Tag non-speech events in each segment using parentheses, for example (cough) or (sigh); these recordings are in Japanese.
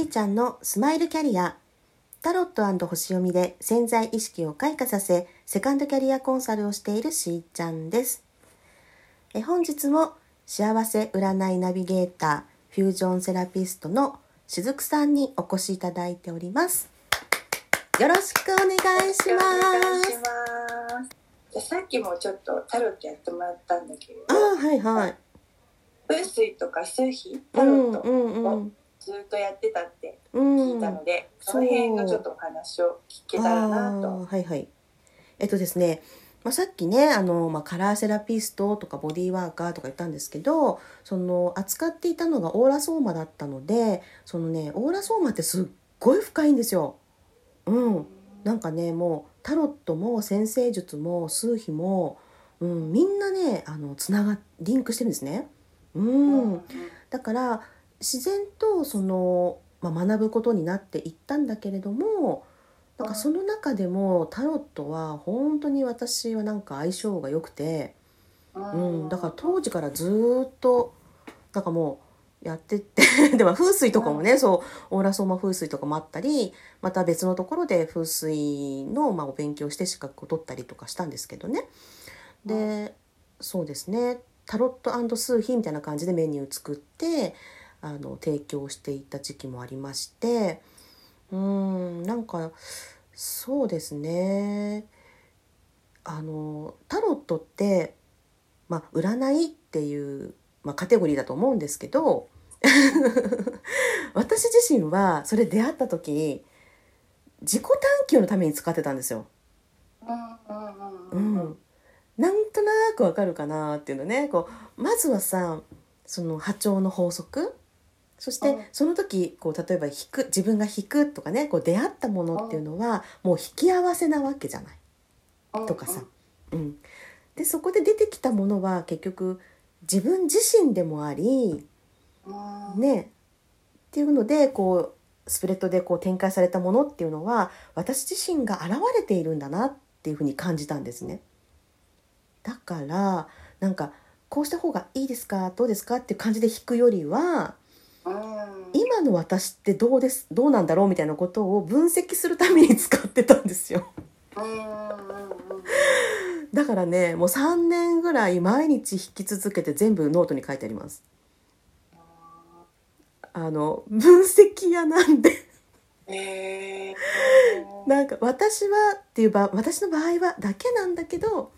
しーちゃんのスマイルキャリア。タロット星読みで潜在意識を開花させセカンドキャリアコンサルをしているしーちゃんです。え本日も幸せ占いナビゲーターフュージョンセラピストのしずくさんにお越しいただいております。よろしくお願いします。じゃさっきもちょっとタロットやってもらったんだけれど。あはいはい。風水とか数比タうんロットずっとやってたってうん聞いたので、その辺のちょっとお話を聞けたらなあと。ーはいはいえっとですね、まあ、さっきねあの、まあ、カラーセラピストとかボディーワーカーとか言ったんですけどその扱っていたのがオーラソーマだったのでそのねオーラソーマってすっごい深いんですよ。うん、なんかねもうタロットも先生術も数秘も、うん、みんなねあのつながリンクしてるんですね。うん、だから自然とその、まあ、学ぶことになっていったんだけれどもなんかその中でもタロットは本当に私はなんか相性が良くて、うん、だから当時からずーっとなんかもうやってって (laughs) でも風水とかもねそうオーラソーマ風水とかもあったりまた別のところで風水の、まあ、お勉強して資格を取ったりとかしたんですけどね。でそうですね。タロット数秘みたいな感じでメニュー作ってあの提供していた時期もありましてうんなんかそうですね。あのタロットって、まあ、占いっていう、まあ、カテゴリーだと思うんですけど (laughs) 私自身はそれ出会った時自己探求のために使ってたんですよ。ううんん、なんとなくわかるかなっていうのね。こうまずはさその波長の法則そしてうん。その時こう例えば引く自分が引くとかねこう出会ったものっていうのはもう引き合わせなわけじゃない。とかさ。うん、でそこで出てきたものは結局自分自身でもありうん。ね。っていうのでこうスプレッドでこう展開されたものっていうのは私自身が現れているんだなっていうふうに感じたんですね。だからなんかこうした方がいいですか？どうですか？っていう感じで引くよりはうん今の私ってどうですどうなんだろうみたいなことを分析するために使ってたんですよ。うんだからねもう3年ぐらい毎日引き続けて全部ノートに書いてあります。あの分析屋なんで。なんか私はっていう場私の場合はだけなんだけど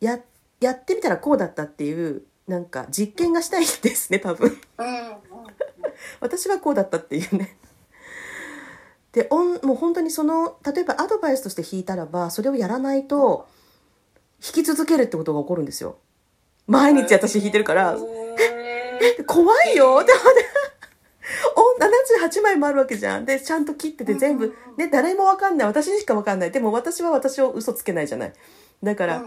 ややってみたらこうだったっていうなんか実験がしたいんですね多分。うん (laughs) 私はこうだったっていうね。でおんもう本当にその例えばアドバイスとして弾いたらばそれをやらないと弾き続けるってことが起こるんですよ。毎日私弾いてるから。へー。(laughs) 怖いよ。でもねお78枚もあるわけじゃん。でちゃんと切ってて全部ね誰もわかんない。私にしかわかんない。でも私は私を嘘つけないじゃない。だから、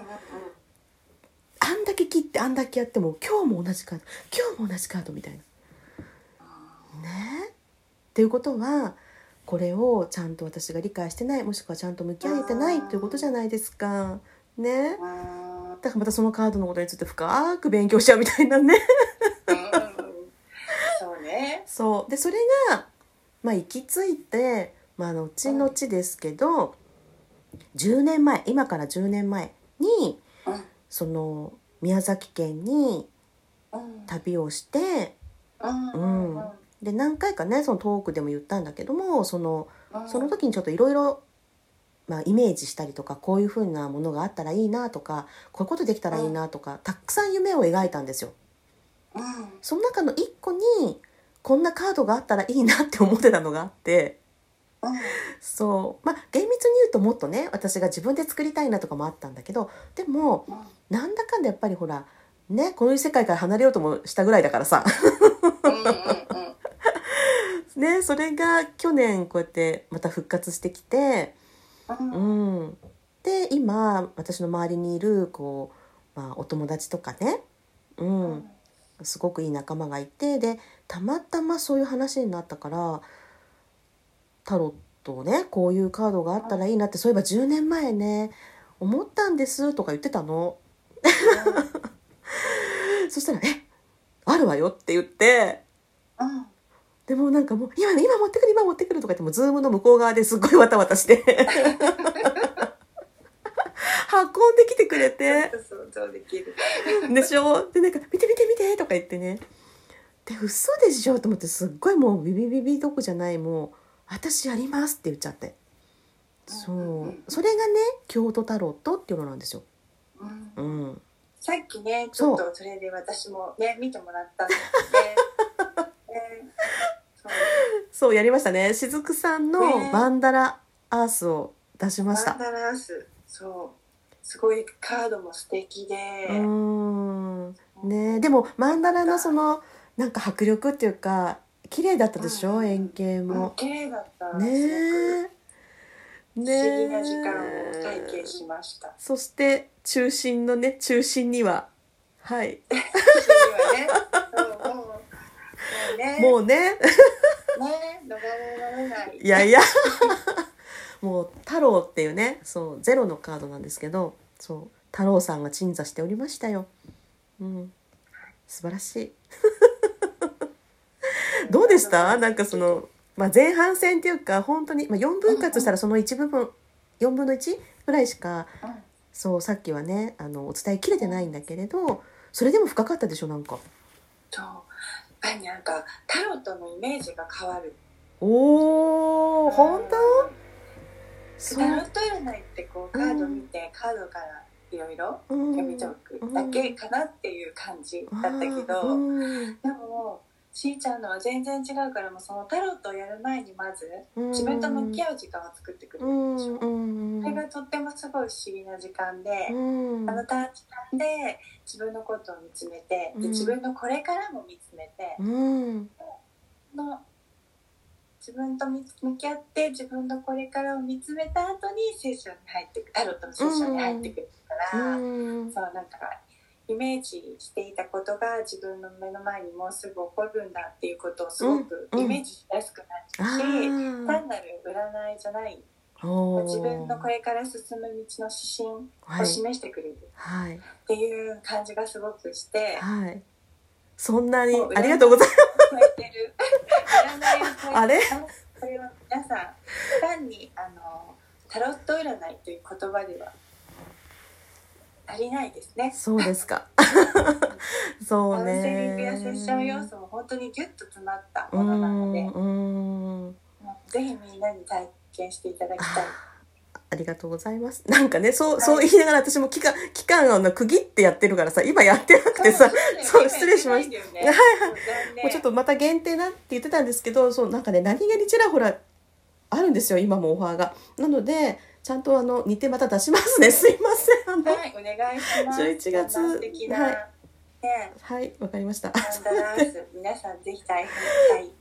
あんだけ切ってあんだけやっても今日も同じカード今日も同じカードみたいな。ねっていうことはこれをちゃんと私が理解してないもしくはちゃんと向き合えてないということじゃないですか。ね。うんだからまたそのカードのことについて深く勉強しちゃうみたいなね。そうね。そう。でそれが、まあ、行き着いて、まあ、後々ですけど10年前今から10年前にうん。その宮崎県にうん。旅をして、うん。うんで何回かねそのトークでも言ったんだけどもそのうんその時にちょっといろいろまあイメージしたりとかこういうふうなものがあったらいいなとかこういうことできたらいいなとかたくさん夢を描いたんですよ。うん。その中の一個にこんなカードがあったらいいなって思ってたのがあって。うん。そう。まあ厳密に言うともっとね私が自分で作りたいなとかもあったんだけどでもなんだかんだやっぱりほらねこういう世界から離れようともしたぐらいだからさねそれが去年こうやってまた復活してきてうん。で今私の周りにいるこう、まあ、お友達とかねうん。すごくいい仲間がいてでたまたまそういう話になったからタロットをねこういうカードがあったらいいなってそういえば10年前ね思ったんですとか言ってたの。(laughs) そしたら「えあるわよ」って言ってうんででもなんかもう今今持ってくる今持ってくるとか言ってもズームの向こう側ですっごいわたわたして。(laughs) 運んできてくれて。でしょ？でなんか「見て見て見て」とか言ってね。で嘘でしょ？と思ってすっごいもうビビビビどこじゃないもう「私やります」って言っちゃって。そう。それがね京都タロットっていうのなんですよ。うん。うん、さっきね、ちょっとそれで私もね、見てもらったんですね。そうやりましたねしずくさんのねマンダラアースを出しましたマン。ダラース、そう。すごいカードも素敵で。うーんねでもマンダラのそのなんか迫力っていうか綺麗だったでしょ、うん円形うんも。綺麗だった。ねすえ。ごく不思議な時間を体験しました。そして中心のね中心にははい (laughs) 次はね、そうもうもうね、もうねね、逃れられない。いやいや (laughs) もう太郎っていうねそうゼロのカードなんですけどそう太郎さんが鎮座しておりましたよ。うん素晴らしい。(laughs) どうでした？なんかその、まあ、前半戦っていうか本当に、まあ、4分割したらその1部分4分の1ぐらいしかうんそうさっきはねあのお伝えきれてないんだけれどそれでも深かったでしょなんか。そう。ぱりなんかタロットのイメージが変わる。おー本当？タロット占いってこうカード見て、カードからいろいろうん。読み解くだけかなっていう感じだったけど、うん。でもしーちゃんのは全然違うからもうそのタロットをやる前にまず自分と向き合う時間を作ってくれるんでしょ、うんそれがとってもすごい不思議な時間で、うん。あの短時間で自分のことを見つめて、うん。で自分のこれからも見つめて、うん。の自分と見向き合って自分のこれからを見つめた後にセッションに入ってタロットのセッションに入ってくるから、うん。そうなんかイメージしていたことが自分の目の前にもうすぐ起こるんだっていうことをすごくうんイメージしやすくなあるし、ー。単なる占いじゃない自分のこれから進む道の指針はい。を示してくれるはい。っていう感じがすごくして、はい。そんなにありがとうござい超えてる。(laughs) 占いを超えてる。あれ？これは皆さん単にあのタロット占いという言葉では足りないですねそうですか (laughs) そうカウンセリングやねセッション要素も本当にギュッと詰まったうものなので、んうんぜひみんなに体験していただきたい。ありがとうございます。なんかね、そう、そう言いながら私も期間、期間を区切ってやってるからさ、今やってなくてさ、そう失礼しましたた。はいはいもうちょっとまた限定なって言ってたんですけど、そう、なんかね、何気にちらほらあるんですよ、今もオファーが。なので、ちゃんとあの、似てまた出しますね。(laughs) すいません。はい、お願いします。11月はいね、はい、わかりました。皆さんぜひ体体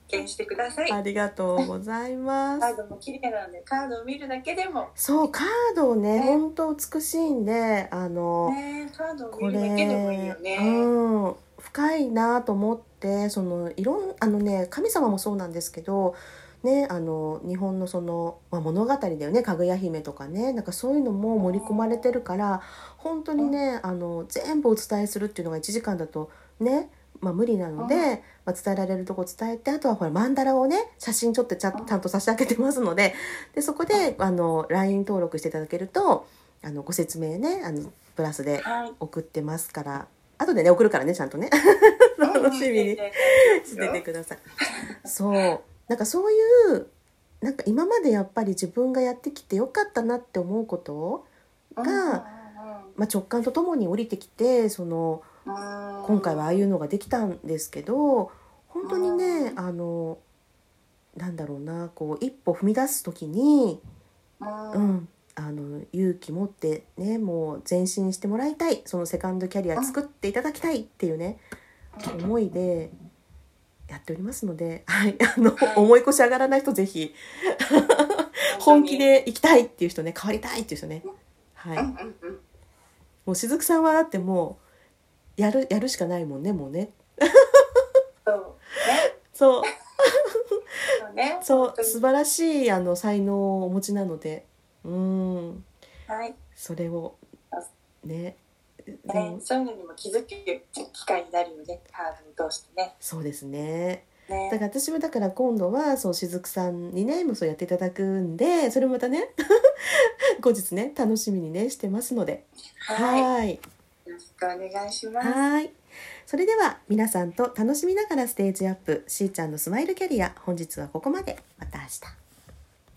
験してください。ありがとうございます。カードも綺麗なので、カードを見るだけでも、そう、カードをね、ね本当美しいんで、あの、ね、カードをこれ見るだけでもいいよね。うん、深いなと思ってそのいろんあのね神様もそうなんですけどねあの日本のその、まあ、物語だよねかぐや姫とかね。なんかそういうのも盛り込まれてるから本当にねあの全部お伝えするっていうのが1時間だとねまあ、無理なので、うん。まあ、伝えられるとこ伝えてあとはほらマンダラをね写真ちょっとちゃうん。ちゃんと差し上げてますのででそこであの LINE 登録していただけるとあのご説明ねあのプラスではい。送ってますから後でね送るからねちゃんとね。(laughs) 楽しみにしててください。そうなんかそういうなんか今までやっぱり自分がやってきてよかったなって思うこと、がまあ、直感とともに降りてきてその今今回はああいうのができたんですけど本当にねあのなんだろうなこう一歩踏み出す時に、ううんん、あの勇気持ってねもう前進してもらいたい。そのセカンドキャリア作っていただきたいっていうね思いでやっておりますので、はい、あの、はい。重い腰上がらない人ぜひ。本気で行きたいっていう人ね変わりたいっていう人ね、はい、もうしずくさんはだってもうやるやるしかないもんねもうね。そうね。そう。素晴らしいあの才能をお持ちなので。うん。はい。それを。ね。でねも、そういうのにも気づく機会になるよねカードを通してね。そうですね。ね。だから私もだから今度はそう雫さんにねもうそうやっていただくんでそれもまたね (laughs) 後日ね楽しみにねしてますので。はい。よはい。ろしくお願いします。はい。それでは皆さんと楽しみながらステージアップしーちゃんのスマイルキャリア本日はここまで。また明日